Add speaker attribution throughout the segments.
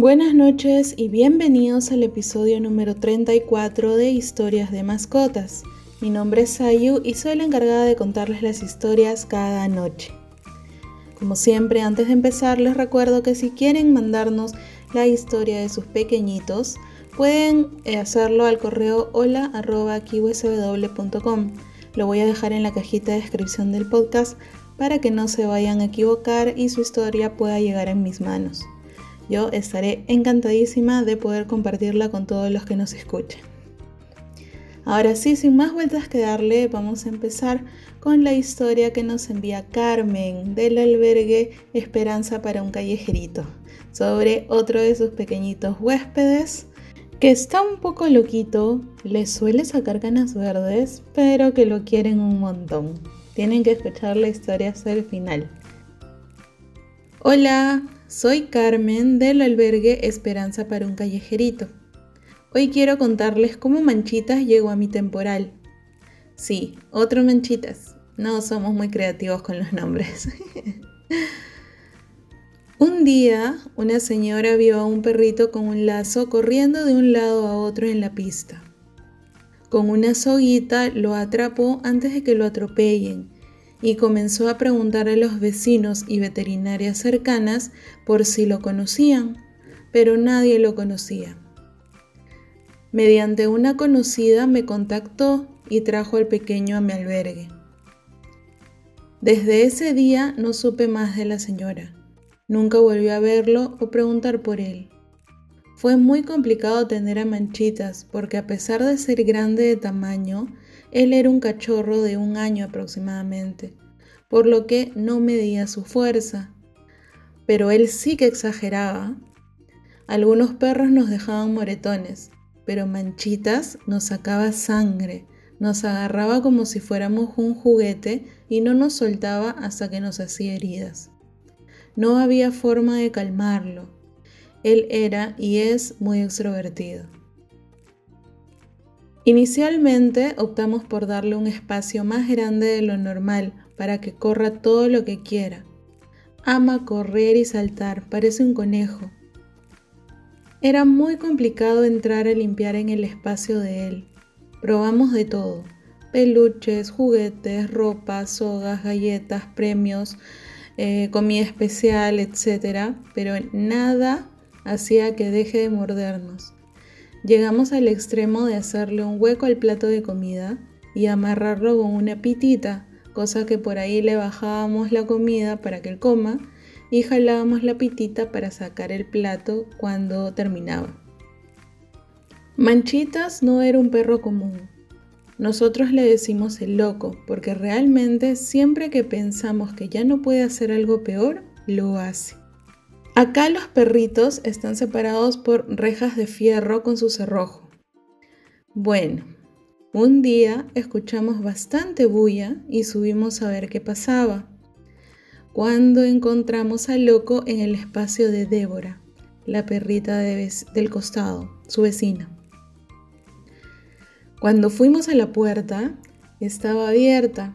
Speaker 1: Buenas noches y bienvenidos al episodio número 34 de Historias de Mascotas. Mi nombre es Sayu y soy la encargada de contarles las historias cada noche. Como siempre, antes de empezar, les recuerdo que si quieren mandarnos la historia de sus pequeñitos, pueden eh, hacerlo al correo hola.kiwsw.com. Lo voy a dejar en la cajita de descripción del podcast para que no se vayan a equivocar y su historia pueda llegar en mis manos. Yo estaré encantadísima de poder compartirla con todos los que nos escuchen. Ahora sí, sin más vueltas que darle, vamos a empezar con la historia que nos envía Carmen del albergue Esperanza para un callejerito, sobre otro de sus pequeñitos huéspedes que está un poco loquito, le suele sacar canas verdes, pero que lo quieren un montón. Tienen que escuchar la historia hasta el final. Hola, soy Carmen del albergue Esperanza para un callejerito. Hoy quiero contarles cómo Manchitas llegó a mi temporal. Sí, otro Manchitas. No somos muy creativos con los nombres. un día, una señora vio a un perrito con un lazo corriendo de un lado a otro en la pista. Con una soguita lo atrapó antes de que lo atropellen y comenzó a preguntar a los vecinos y veterinarias cercanas por si lo conocían, pero nadie lo conocía. Mediante una conocida me contactó y trajo al pequeño a mi albergue. Desde ese día no supe más de la señora. Nunca volvió a verlo o preguntar por él. Fue muy complicado tener a Manchitas porque a pesar de ser grande de tamaño, él era un cachorro de un año aproximadamente, por lo que no medía su fuerza. Pero él sí que exageraba. Algunos perros nos dejaban moretones, pero Manchitas nos sacaba sangre, nos agarraba como si fuéramos un juguete y no nos soltaba hasta que nos hacía heridas. No había forma de calmarlo. Él era y es muy extrovertido. Inicialmente optamos por darle un espacio más grande de lo normal para que corra todo lo que quiera. Ama correr y saltar, parece un conejo. Era muy complicado entrar a limpiar en el espacio de él. Probamos de todo. Peluches, juguetes, ropa, sogas, galletas, premios, eh, comida especial, etc. Pero nada hacía que deje de mordernos. Llegamos al extremo de hacerle un hueco al plato de comida y amarrarlo con una pitita, cosa que por ahí le bajábamos la comida para que él coma y jalábamos la pitita para sacar el plato cuando terminaba. Manchitas no era un perro común. Nosotros le decimos el loco porque realmente siempre que pensamos que ya no puede hacer algo peor, lo hace. Acá los perritos están separados por rejas de fierro con su cerrojo. Bueno, un día escuchamos bastante bulla y subimos a ver qué pasaba. Cuando encontramos al loco en el espacio de Débora, la perrita del costado, su vecina. Cuando fuimos a la puerta, estaba abierta.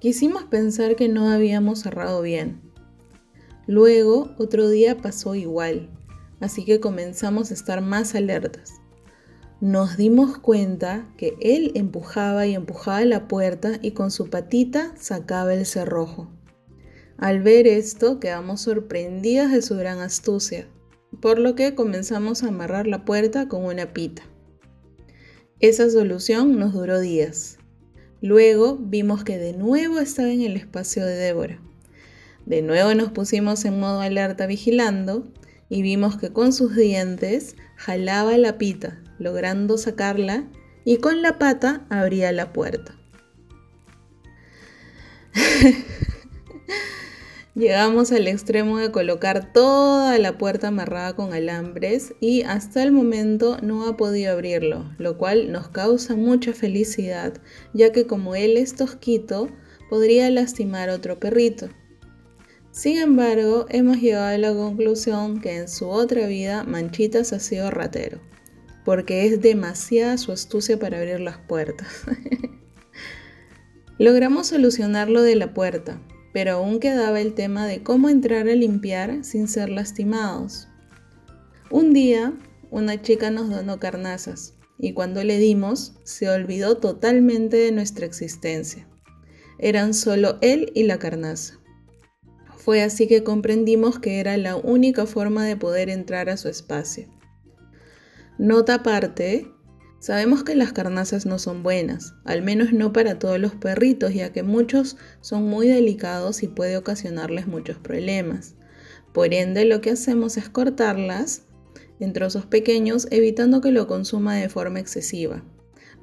Speaker 1: Quisimos pensar que no habíamos cerrado bien Luego, otro día pasó igual, así que comenzamos a estar más alertas. Nos dimos cuenta que él empujaba y empujaba la puerta y con su patita sacaba el cerrojo. Al ver esto, quedamos sorprendidas de su gran astucia, por lo que comenzamos a amarrar la puerta con una pita. Esa solución nos duró días. Luego vimos que de nuevo estaba en el espacio de Débora. De nuevo nos pusimos en modo alerta vigilando y vimos que con sus dientes jalaba la pita, logrando sacarla y con la pata abría la puerta. Llegamos al extremo de colocar toda la puerta amarrada con alambres y hasta el momento no ha podido abrirlo, lo cual nos causa mucha felicidad, ya que como él es tosquito, podría lastimar otro perrito. Sin embargo, hemos llegado a la conclusión que en su otra vida Manchitas ha sido ratero, porque es demasiada su astucia para abrir las puertas. Logramos solucionarlo de la puerta, pero aún quedaba el tema de cómo entrar a limpiar sin ser lastimados. Un día, una chica nos donó carnazas y cuando le dimos, se olvidó totalmente de nuestra existencia. Eran solo él y la carnaza. Fue así que comprendimos que era la única forma de poder entrar a su espacio. Nota aparte, sabemos que las carnazas no son buenas, al menos no para todos los perritos, ya que muchos son muy delicados y puede ocasionarles muchos problemas. Por ende, lo que hacemos es cortarlas en trozos pequeños, evitando que lo consuma de forma excesiva.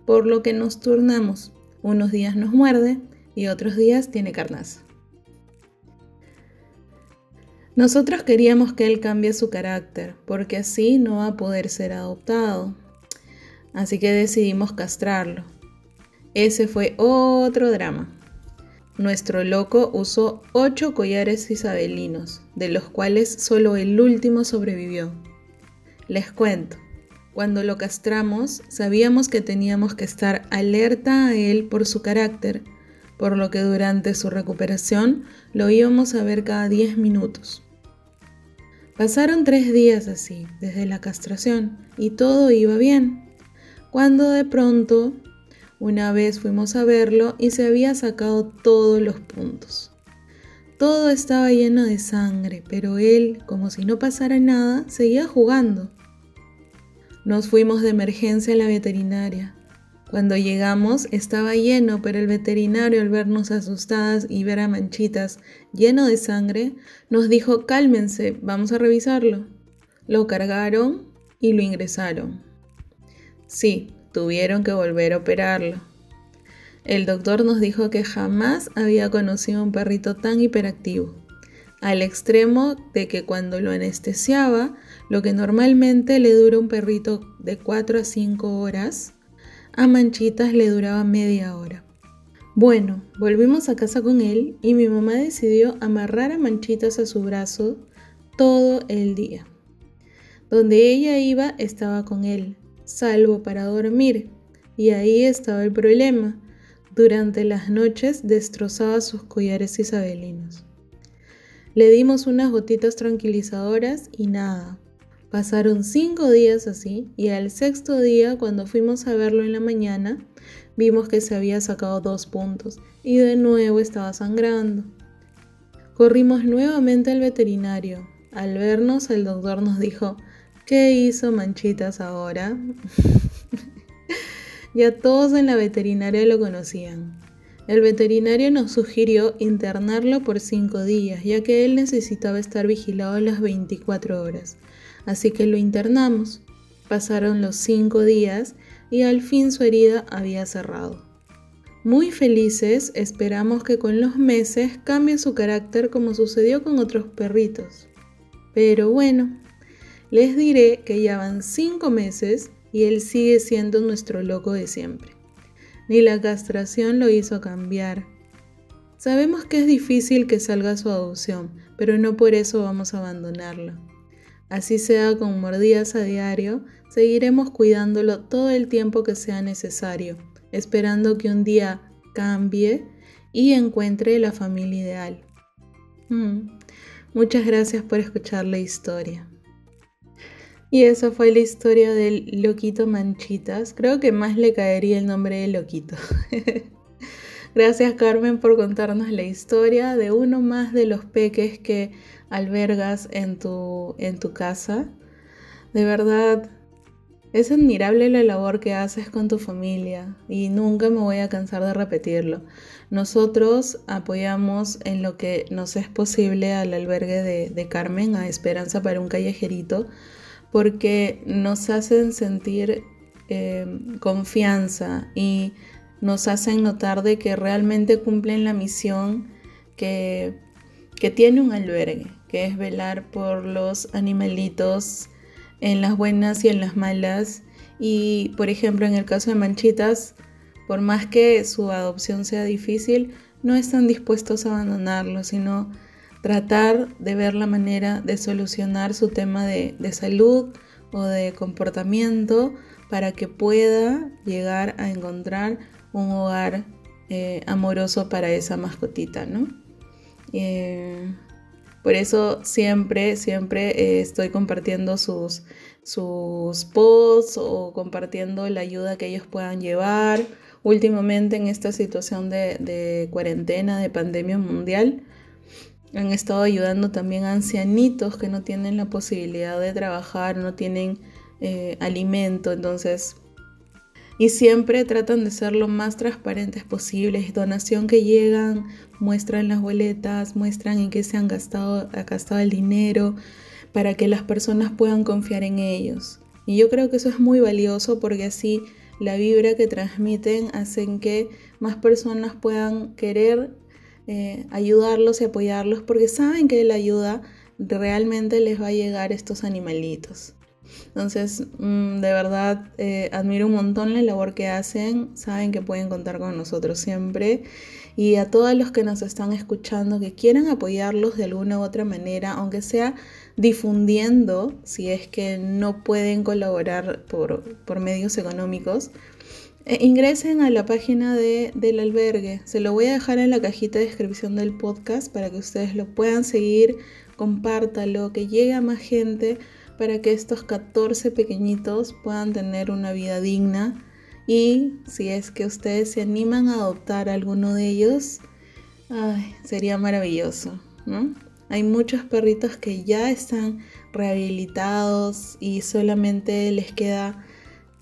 Speaker 1: Por lo que nos turnamos. Unos días nos muerde y otros días tiene carnaza. Nosotros queríamos que él cambie su carácter, porque así no va a poder ser adoptado. Así que decidimos castrarlo. Ese fue otro drama. Nuestro loco usó ocho collares isabelinos, de los cuales solo el último sobrevivió. Les cuento, cuando lo castramos sabíamos que teníamos que estar alerta a él por su carácter, por lo que durante su recuperación lo íbamos a ver cada 10 minutos. Pasaron tres días así, desde la castración, y todo iba bien, cuando de pronto, una vez fuimos a verlo y se había sacado todos los puntos. Todo estaba lleno de sangre, pero él, como si no pasara nada, seguía jugando. Nos fuimos de emergencia a la veterinaria. Cuando llegamos estaba lleno, pero el veterinario al vernos asustadas y ver a Manchitas lleno de sangre, nos dijo cálmense, vamos a revisarlo. Lo cargaron y lo ingresaron. Sí, tuvieron que volver a operarlo. El doctor nos dijo que jamás había conocido un perrito tan hiperactivo, al extremo de que cuando lo anestesiaba, lo que normalmente le dura un perrito de 4 a 5 horas, a Manchitas le duraba media hora. Bueno, volvimos a casa con él y mi mamá decidió amarrar a Manchitas a su brazo todo el día. Donde ella iba estaba con él, salvo para dormir. Y ahí estaba el problema. Durante las noches destrozaba sus collares isabelinos. Le dimos unas gotitas tranquilizadoras y nada, Pasaron cinco días así y al sexto día, cuando fuimos a verlo en la mañana, vimos que se había sacado dos puntos y de nuevo estaba sangrando. Corrimos nuevamente al veterinario. Al vernos, el doctor nos dijo, ¿qué hizo Manchitas ahora? ya todos en la veterinaria lo conocían. El veterinario nos sugirió internarlo por cinco días, ya que él necesitaba estar vigilado las 24 horas así que lo internamos. Pasaron los cinco días y al fin su herida había cerrado. Muy felices esperamos que con los meses cambie su carácter como sucedió con otros perritos. Pero bueno, les diré que ya van cinco meses y él sigue siendo nuestro loco de siempre. Ni la castración lo hizo cambiar. Sabemos que es difícil que salga su adopción, pero no por eso vamos a abandonarlo. Así sea con mordidas a diario, seguiremos cuidándolo todo el tiempo que sea necesario, esperando que un día cambie y encuentre la familia ideal. Mm, muchas gracias por escuchar la historia. Y esa fue la historia del Loquito Manchitas. Creo que más le caería el nombre de Loquito. Gracias Carmen por contarnos la historia de uno más de los peques que albergas en tu, en tu casa. De verdad, es admirable la labor que haces con tu familia y nunca me voy a cansar de repetirlo. Nosotros apoyamos en lo que nos es posible al albergue de, Carmen, a Esperanza para un callejerito, porque nos hacen sentir eh, confianza y nos hacen notar de que realmente cumplen la misión que, tiene un albergue, que es velar por los animalitos en las buenas y en las malas. Y por ejemplo, en el caso de Manchitas, por más que su adopción sea difícil, no están dispuestos a abandonarlo, sino tratar de ver la manera de solucionar su tema de salud o de comportamiento para que pueda llegar a encontrar un hogar eh, amoroso para esa mascotita, ¿no? Eh, Por eso siempre, siempre eh, estoy compartiendo sus, sus posts o compartiendo la ayuda que ellos puedan llevar. Últimamente en esta situación de, cuarentena, de pandemia mundial, han estado ayudando también a ancianitos que no tienen la posibilidad de trabajar, no tienen alimento, entonces... Y siempre tratan de ser lo más transparentes posibles. Donación que llegan, muestran las boletas, muestran en qué se han gastado, ha gastado el dinero, para que las personas puedan confiar en ellos. Y yo creo que eso es muy valioso porque así la vibra que transmiten hacen que más personas puedan querer eh, ayudarlos y apoyarlos porque saben que la ayuda realmente les va a llegar a estos animalitos. Entonces, mm, de verdad, eh, admiro un montón la labor que hacen, saben que pueden contar con nosotros siempre. Y a todos los que nos están escuchando, que quieran apoyarlos de alguna u otra manera, aunque sea difundiendo, si es que no pueden colaborar por, por medios económicos, eh, ingresen a la página de, del albergue. Se lo voy a dejar en la cajita de descripción del podcast para que ustedes lo puedan seguir, compártalo, que llegue a más gente para que estos 14 pequeñitos puedan tener una vida digna. Y si es que ustedes se animan a adoptar a alguno de ellos, sería maravilloso. Hay muchos perritos que ya están rehabilitados y solamente les queda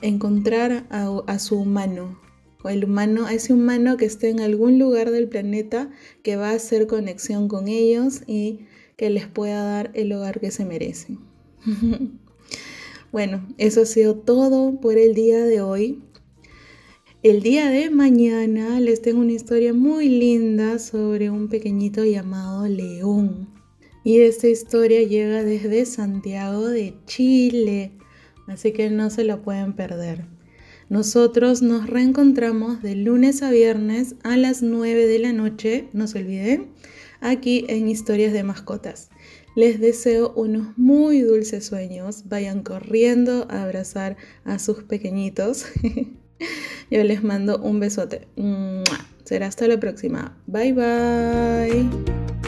Speaker 1: encontrar a, su humano, el humano, a ese humano que esté en algún lugar del planeta que va a hacer conexión con ellos y que les pueda dar el hogar que se merecen. bueno, eso ha sido todo por el día de hoy. El día de mañana les tengo una historia muy linda sobre un pequeñito llamado León. Y esta historia llega desde Santiago de Chile así que no se lo pueden perder. Nosotros nos reencontramos de lunes a viernes a las 9 de la noche, no se olviden, aquí en Historias de Mascotas. Les deseo unos muy dulces sueños, vayan corriendo a abrazar a sus pequeñitos. Yo les mando un besote. Será hasta la próxima. Bye bye.